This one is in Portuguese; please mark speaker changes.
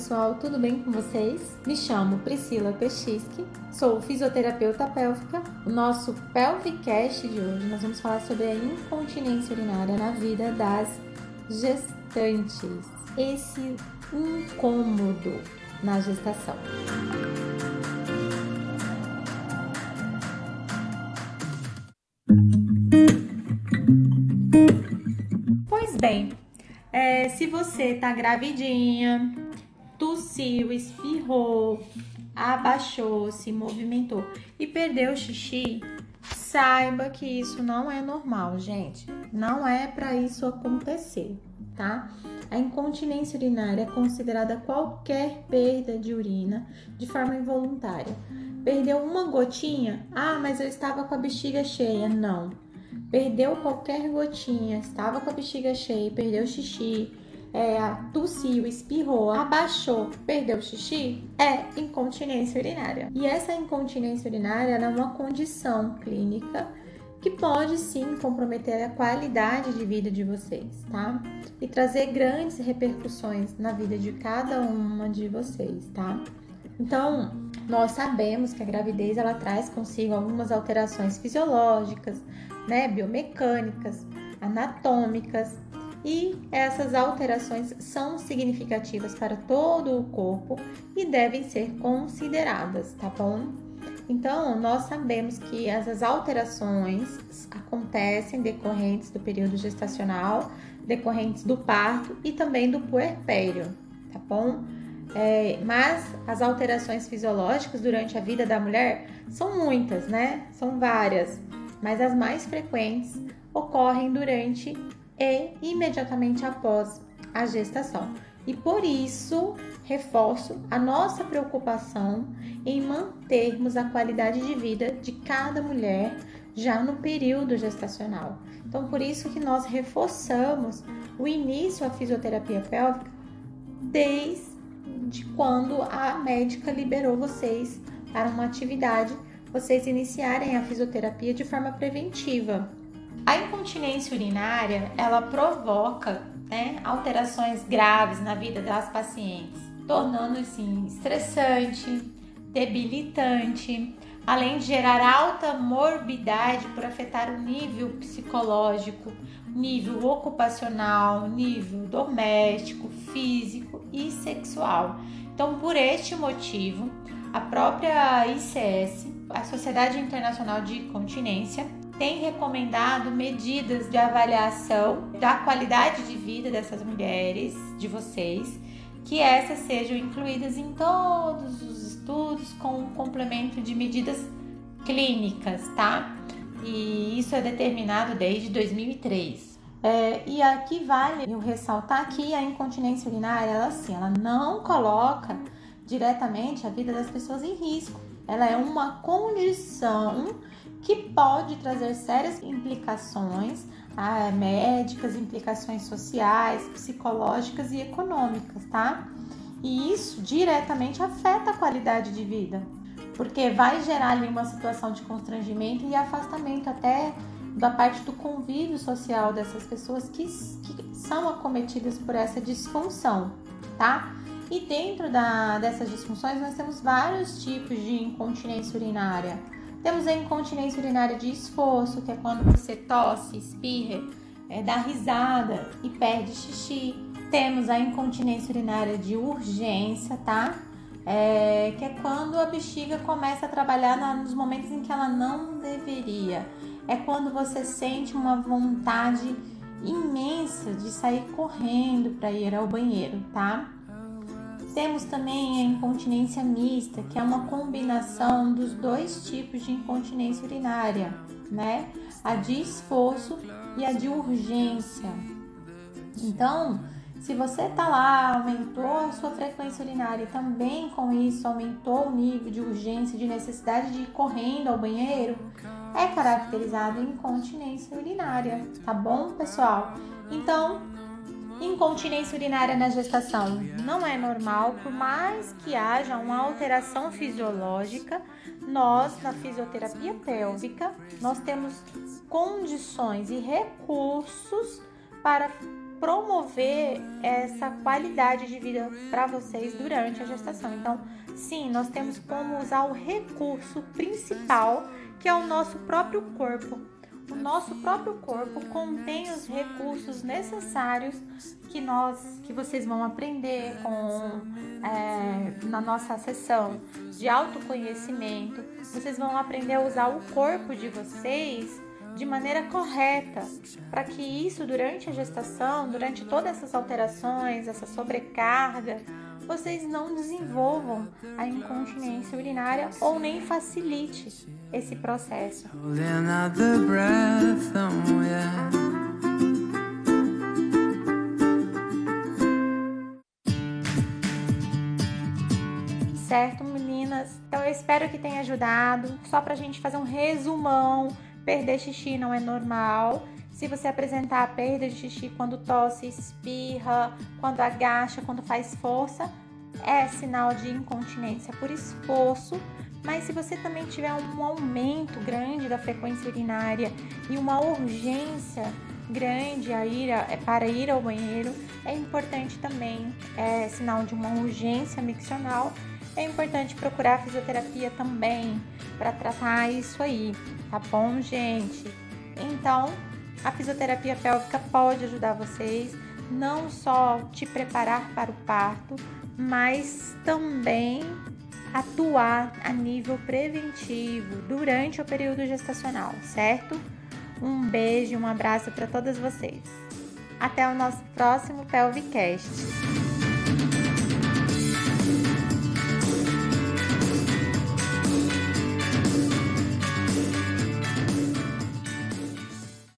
Speaker 1: pessoal, tudo bem com vocês? Me chamo Priscila Pechisky, sou fisioterapeuta pélvica. O nosso Pelvicast de hoje nós vamos falar sobre a incontinência urinária na vida das gestantes. Esse incômodo na gestação. Pois bem, é, se você tá gravidinha, tossiu, espirrou, abaixou, se movimentou e perdeu o xixi, saiba que isso não é normal, gente. Não é para isso acontecer, tá? A incontinência urinária é considerada qualquer perda de urina de forma involuntária. Perdeu uma gotinha? Ah, mas eu estava com a bexiga cheia. Não perdeu qualquer gotinha, estava com a bexiga cheia, perdeu xixi, é, tossiu, espirrou, abaixou, perdeu xixi, é incontinência urinária. E essa incontinência urinária é uma condição clínica que pode sim comprometer a qualidade de vida de vocês, tá? E trazer grandes repercussões na vida de cada uma de vocês, tá? Então, nós sabemos que a gravidez ela traz consigo algumas alterações fisiológicas, né, biomecânicas, anatômicas, e essas alterações são significativas para todo o corpo e devem ser consideradas, tá bom? Então, nós sabemos que essas alterações acontecem decorrentes do período gestacional, decorrentes do parto e também do puerpério, tá bom? É, mas as alterações fisiológicas durante a vida da mulher são muitas, né? São várias mas as mais frequentes ocorrem durante e imediatamente após a gestação. E por isso, reforço a nossa preocupação em mantermos a qualidade de vida de cada mulher já no período gestacional. Então, por isso que nós reforçamos o início à fisioterapia pélvica desde quando a médica liberou vocês para uma atividade vocês iniciarem a fisioterapia de forma preventiva. A incontinência urinária, ela provoca né, alterações graves na vida das pacientes, tornando-se estressante, debilitante, além de gerar alta morbidade por afetar o nível psicológico, nível ocupacional, nível doméstico, físico e sexual. Então, por este motivo, a própria ICS, a Sociedade Internacional de Continência, tem recomendado medidas de avaliação da qualidade de vida dessas mulheres, de vocês, que essas sejam incluídas em todos os estudos com um complemento de medidas clínicas, tá? E isso é determinado desde 2003. É, e aqui vale eu ressaltar que a incontinência urinária, ela assim, ela não coloca diretamente a vida das pessoas em risco. Ela é uma condição que pode trazer sérias implicações ah, médicas, implicações sociais, psicológicas e econômicas, tá? E isso diretamente afeta a qualidade de vida, porque vai gerar ali uma situação de constrangimento e afastamento até da parte do convívio social dessas pessoas que, que são acometidas por essa disfunção, tá? E dentro da, dessas disfunções, nós temos vários tipos de incontinência urinária. Temos a incontinência urinária de esforço, que é quando você tosse, espirra, é, dá risada e perde xixi. Temos a incontinência urinária de urgência, tá? É, que é quando a bexiga começa a trabalhar na, nos momentos em que ela não deveria. É quando você sente uma vontade imensa de sair correndo para ir ao banheiro, tá? Temos também a incontinência mista, que é uma combinação dos dois tipos de incontinência urinária, né? A de esforço e a de urgência. Então, se você tá lá, aumentou a sua frequência urinária e também com isso aumentou o nível de urgência, de necessidade de ir correndo ao banheiro, é caracterizado incontinência urinária, tá bom, pessoal? Então, Incontinência urinária na gestação não é normal, por mais que haja uma alteração fisiológica, nós na fisioterapia pélvica, nós temos condições e recursos para promover essa qualidade de vida para vocês durante a gestação. Então, sim, nós temos como usar o recurso principal, que é o nosso próprio corpo. O nosso próprio corpo contém os recursos necessários que nós, que vocês vão aprender com é, na nossa sessão de autoconhecimento. Vocês vão aprender a usar o corpo de vocês de maneira correta, para que isso durante a gestação, durante todas essas alterações, essa sobrecarga, vocês não desenvolvam a incontinência urinária ou nem facilite esse processo. Certo, meninas? Então eu espero que tenha ajudado. Só para a gente fazer um resumão Perder xixi não é normal. Se você apresentar perda de xixi quando tosse, espirra, quando agacha, quando faz força, é sinal de incontinência por esforço. Mas se você também tiver um aumento grande da frequência urinária e uma urgência grande a ir a, é, para ir ao banheiro, é importante também, é sinal de uma urgência miccional é importante procurar fisioterapia também para tratar isso aí, tá bom, gente? Então, a fisioterapia pélvica pode ajudar vocês não só te preparar para o parto, mas também atuar a nível preventivo durante o período gestacional, certo? Um beijo um abraço para todas vocês. Até o nosso próximo Pelvicast.